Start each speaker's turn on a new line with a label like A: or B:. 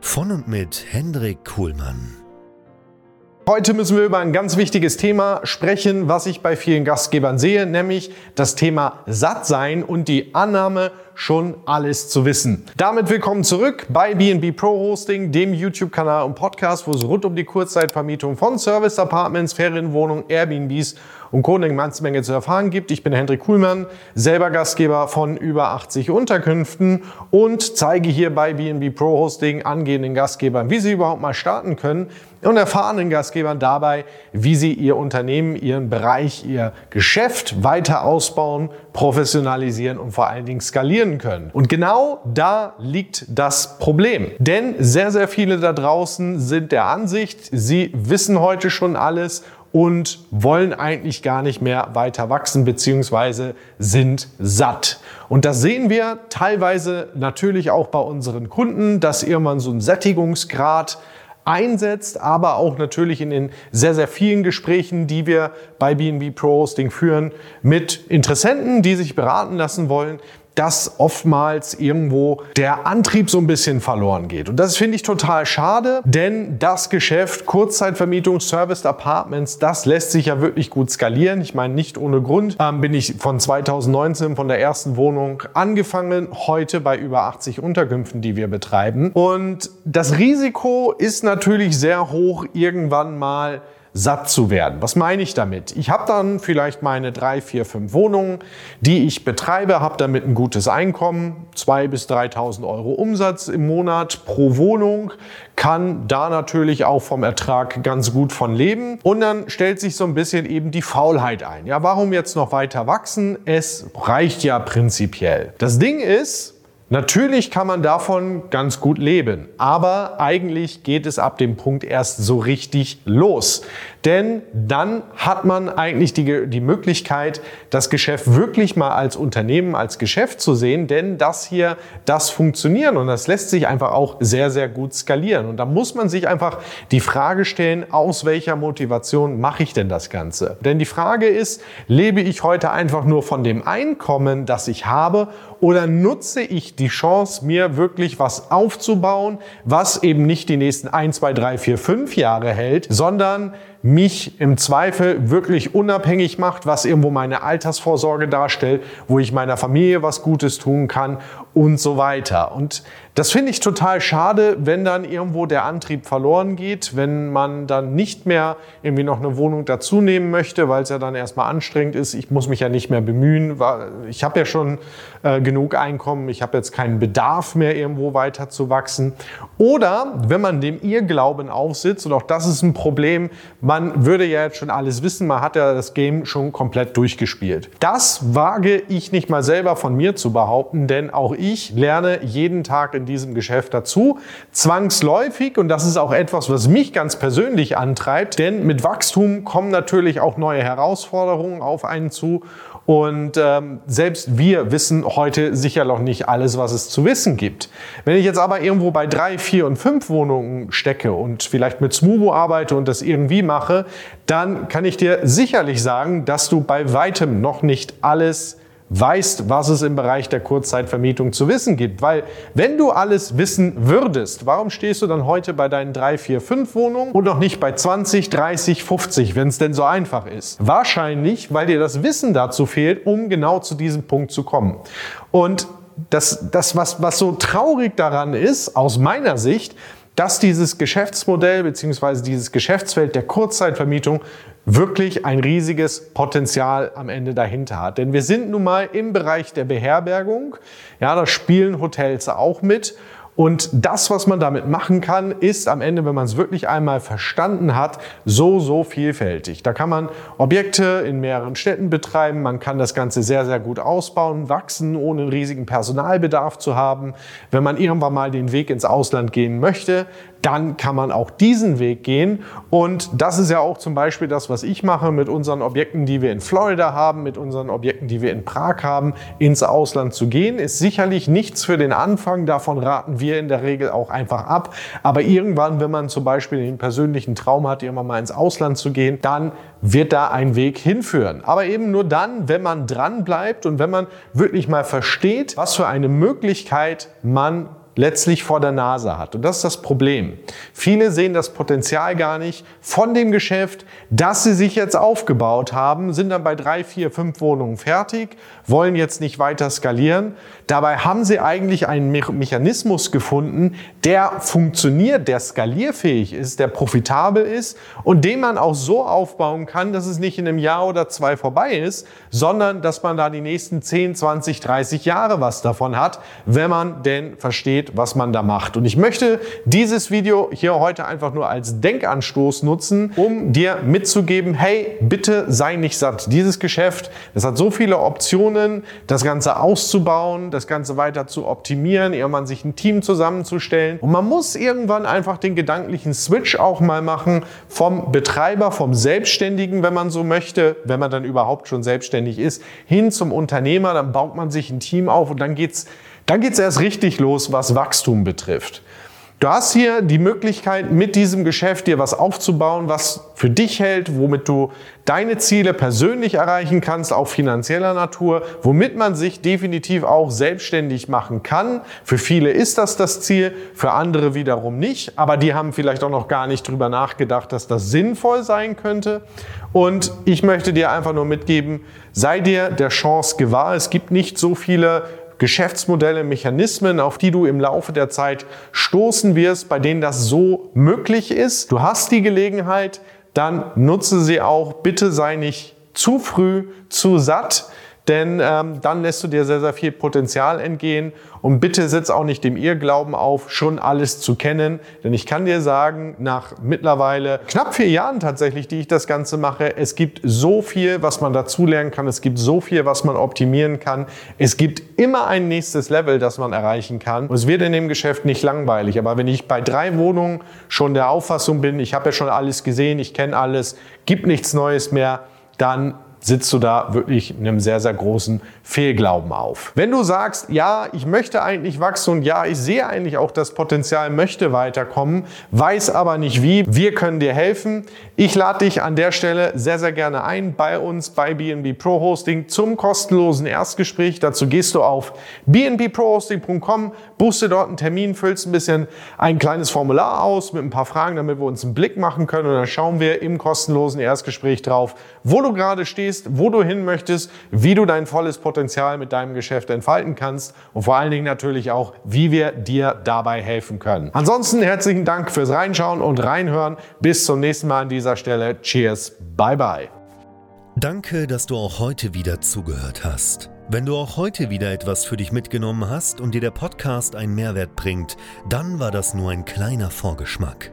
A: Von und mit Hendrik Kuhlmann.
B: Heute müssen wir über ein ganz wichtiges Thema sprechen, was ich bei vielen Gastgebern sehe, nämlich das Thema Sattsein und die Annahme, schon alles zu wissen. Damit willkommen zurück bei BNB Pro Hosting, dem YouTube-Kanal und Podcast, wo es rund um die Kurzzeitvermietung von Service Apartments, Ferienwohnungen, Airbnbs und Co. eine ganze Menge zu erfahren gibt. Ich bin Hendrik Kuhlmann, selber Gastgeber von über 80 Unterkünften und zeige hier bei BNB Pro Hosting angehenden Gastgebern, wie sie überhaupt mal starten können und erfahrenen Gastgebern dabei, wie sie ihr Unternehmen, ihren Bereich, ihr Geschäft weiter ausbauen, professionalisieren und vor allen Dingen skalieren können. Und genau da liegt das Problem. Denn sehr, sehr viele da draußen sind der Ansicht, sie wissen heute schon alles und wollen eigentlich gar nicht mehr weiter wachsen bzw. sind satt. Und das sehen wir teilweise natürlich auch bei unseren Kunden, dass irgendwann so ein Sättigungsgrad einsetzt, aber auch natürlich in den sehr, sehr vielen Gesprächen, die wir bei BNB Pro Hosting führen, mit Interessenten, die sich beraten lassen wollen, dass oftmals irgendwo der Antrieb so ein bisschen verloren geht. Und das finde ich total schade, denn das Geschäft Kurzzeitvermietung, Serviced Apartments, das lässt sich ja wirklich gut skalieren. Ich meine, nicht ohne Grund ähm, bin ich von 2019 von der ersten Wohnung angefangen, heute bei über 80 Unterkünften, die wir betreiben. Und das Risiko ist natürlich sehr hoch, irgendwann mal satt zu werden. Was meine ich damit? Ich habe dann vielleicht meine drei, vier, fünf Wohnungen, die ich betreibe, habe damit ein gutes Einkommen, 2.000 bis 3.000 Euro Umsatz im Monat pro Wohnung, kann da natürlich auch vom Ertrag ganz gut von leben. Und dann stellt sich so ein bisschen eben die Faulheit ein. Ja, warum jetzt noch weiter wachsen? Es reicht ja prinzipiell. Das Ding ist, Natürlich kann man davon ganz gut leben, aber eigentlich geht es ab dem Punkt erst so richtig los. Denn dann hat man eigentlich die, die Möglichkeit, das Geschäft wirklich mal als Unternehmen, als Geschäft zu sehen, denn das hier, das funktioniert und das lässt sich einfach auch sehr, sehr gut skalieren. Und da muss man sich einfach die Frage stellen, aus welcher Motivation mache ich denn das Ganze? Denn die Frage ist, lebe ich heute einfach nur von dem Einkommen, das ich habe oder nutze ich die Chance, mir wirklich was aufzubauen, was eben nicht die nächsten 1, 2, 3, 4, 5 Jahre hält, sondern mich im Zweifel wirklich unabhängig macht, was irgendwo meine Altersvorsorge darstellt, wo ich meiner Familie was Gutes tun kann und so weiter. Und das finde ich total schade, wenn dann irgendwo der Antrieb verloren geht, wenn man dann nicht mehr irgendwie noch eine Wohnung dazu nehmen möchte, weil es ja dann erstmal anstrengend ist. Ich muss mich ja nicht mehr bemühen. Ich habe ja schon äh, genug Einkommen. Ich habe jetzt keinen Bedarf mehr, irgendwo weiter zu wachsen. Oder wenn man dem Irrglauben aufsitzt, und auch das ist ein Problem, man würde ja jetzt schon alles wissen, man hat ja das Game schon komplett durchgespielt. Das wage ich nicht mal selber von mir zu behaupten, denn auch ich lerne jeden Tag in diesem Geschäft dazu. Zwangsläufig, und das ist auch etwas, was mich ganz persönlich antreibt, denn mit Wachstum kommen natürlich auch neue Herausforderungen auf einen zu. Und ähm, selbst wir wissen heute sicher noch nicht alles, was es zu wissen gibt. Wenn ich jetzt aber irgendwo bei drei, vier und fünf Wohnungen stecke und vielleicht mit Smubo arbeite und das irgendwie mache, dann kann ich dir sicherlich sagen, dass du bei weitem noch nicht alles weißt, was es im Bereich der Kurzzeitvermietung zu wissen gibt. Weil wenn du alles wissen würdest, warum stehst du dann heute bei deinen drei, vier, fünf Wohnungen und noch nicht bei 20, 30, 50, wenn es denn so einfach ist? Wahrscheinlich, weil dir das Wissen dazu fehlt, um genau zu diesem Punkt zu kommen. Und das, das was, was so traurig daran ist, aus meiner Sicht, dass dieses Geschäftsmodell bzw. dieses Geschäftsfeld der Kurzzeitvermietung wirklich ein riesiges Potenzial am Ende dahinter hat. Denn wir sind nun mal im Bereich der Beherbergung. Ja, da spielen Hotels auch mit. Und das, was man damit machen kann, ist am Ende, wenn man es wirklich einmal verstanden hat, so, so vielfältig. Da kann man Objekte in mehreren Städten betreiben, man kann das Ganze sehr, sehr gut ausbauen, wachsen, ohne einen riesigen Personalbedarf zu haben. Wenn man irgendwann mal den Weg ins Ausland gehen möchte, dann kann man auch diesen Weg gehen. Und das ist ja auch zum Beispiel das, was ich mache mit unseren Objekten, die wir in Florida haben, mit unseren Objekten, die wir in Prag haben, ins Ausland zu gehen. Ist sicherlich nichts für den Anfang. Davon raten wir in der Regel auch einfach ab. Aber irgendwann, wenn man zum Beispiel den persönlichen Traum hat, irgendwann mal ins Ausland zu gehen, dann wird da ein Weg hinführen. Aber eben nur dann, wenn man dran bleibt und wenn man wirklich mal versteht, was für eine Möglichkeit man letztlich vor der Nase hat. Und das ist das Problem. Viele sehen das Potenzial gar nicht von dem Geschäft, das sie sich jetzt aufgebaut haben, sind dann bei drei, vier, fünf Wohnungen fertig, wollen jetzt nicht weiter skalieren. Dabei haben sie eigentlich einen Mechanismus gefunden, der funktioniert, der skalierfähig ist, der profitabel ist und den man auch so aufbauen kann, dass es nicht in einem Jahr oder zwei vorbei ist, sondern dass man da die nächsten 10, 20, 30 Jahre was davon hat, wenn man denn versteht, was man da macht. Und ich möchte dieses Video hier heute einfach nur als Denkanstoß nutzen, um dir mitzugeben, hey, bitte sei nicht satt. Dieses Geschäft, das hat so viele Optionen, das Ganze auszubauen, das Ganze weiter zu optimieren, irgendwann sich ein Team zusammenzustellen. Und man muss irgendwann einfach den gedanklichen Switch auch mal machen vom Betreiber, vom Selbstständigen, wenn man so möchte, wenn man dann überhaupt schon selbstständig ist, hin zum Unternehmer. Dann baut man sich ein Team auf und dann geht's dann geht es erst richtig los, was Wachstum betrifft. Du hast hier die Möglichkeit, mit diesem Geschäft dir was aufzubauen, was für dich hält, womit du deine Ziele persönlich erreichen kannst, auch finanzieller Natur, womit man sich definitiv auch selbstständig machen kann. Für viele ist das das Ziel, für andere wiederum nicht, aber die haben vielleicht auch noch gar nicht drüber nachgedacht, dass das sinnvoll sein könnte. Und ich möchte dir einfach nur mitgeben, sei dir der Chance gewahr. Es gibt nicht so viele Geschäftsmodelle, Mechanismen, auf die du im Laufe der Zeit stoßen wirst, bei denen das so möglich ist. Du hast die Gelegenheit, dann nutze sie auch. Bitte sei nicht zu früh, zu satt denn ähm, dann lässt du dir sehr, sehr viel Potenzial entgehen. Und bitte sitz auch nicht dem Irrglauben auf, schon alles zu kennen. Denn ich kann dir sagen, nach mittlerweile knapp vier Jahren tatsächlich, die ich das Ganze mache, es gibt so viel, was man dazulernen kann. Es gibt so viel, was man optimieren kann. Es gibt immer ein nächstes Level, das man erreichen kann. Und es wird in dem Geschäft nicht langweilig. Aber wenn ich bei drei Wohnungen schon der Auffassung bin, ich habe ja schon alles gesehen, ich kenne alles, gibt nichts Neues mehr, dann sitzt du da wirklich in einem sehr, sehr großen Fehlglauben auf. Wenn du sagst, ja, ich möchte eigentlich wachsen und ja, ich sehe eigentlich auch das Potenzial, möchte weiterkommen, weiß aber nicht wie, wir können dir helfen. Ich lade dich an der Stelle sehr, sehr gerne ein bei uns bei BNB Pro Hosting zum kostenlosen Erstgespräch. Dazu gehst du auf bnbprohosting.com, buchst dir dort einen Termin, füllst ein bisschen ein kleines Formular aus mit ein paar Fragen, damit wir uns einen Blick machen können und dann schauen wir im kostenlosen Erstgespräch drauf, wo du gerade stehst, wo du hin möchtest, wie du dein volles Potenzial mit deinem Geschäft entfalten kannst und vor allen Dingen natürlich auch, wie wir dir dabei helfen können. Ansonsten herzlichen Dank fürs Reinschauen und Reinhören. Bis zum nächsten Mal an dieser Stelle. Cheers. Bye bye.
A: Danke, dass du auch heute wieder zugehört hast. Wenn du auch heute wieder etwas für dich mitgenommen hast und dir der Podcast einen Mehrwert bringt, dann war das nur ein kleiner Vorgeschmack.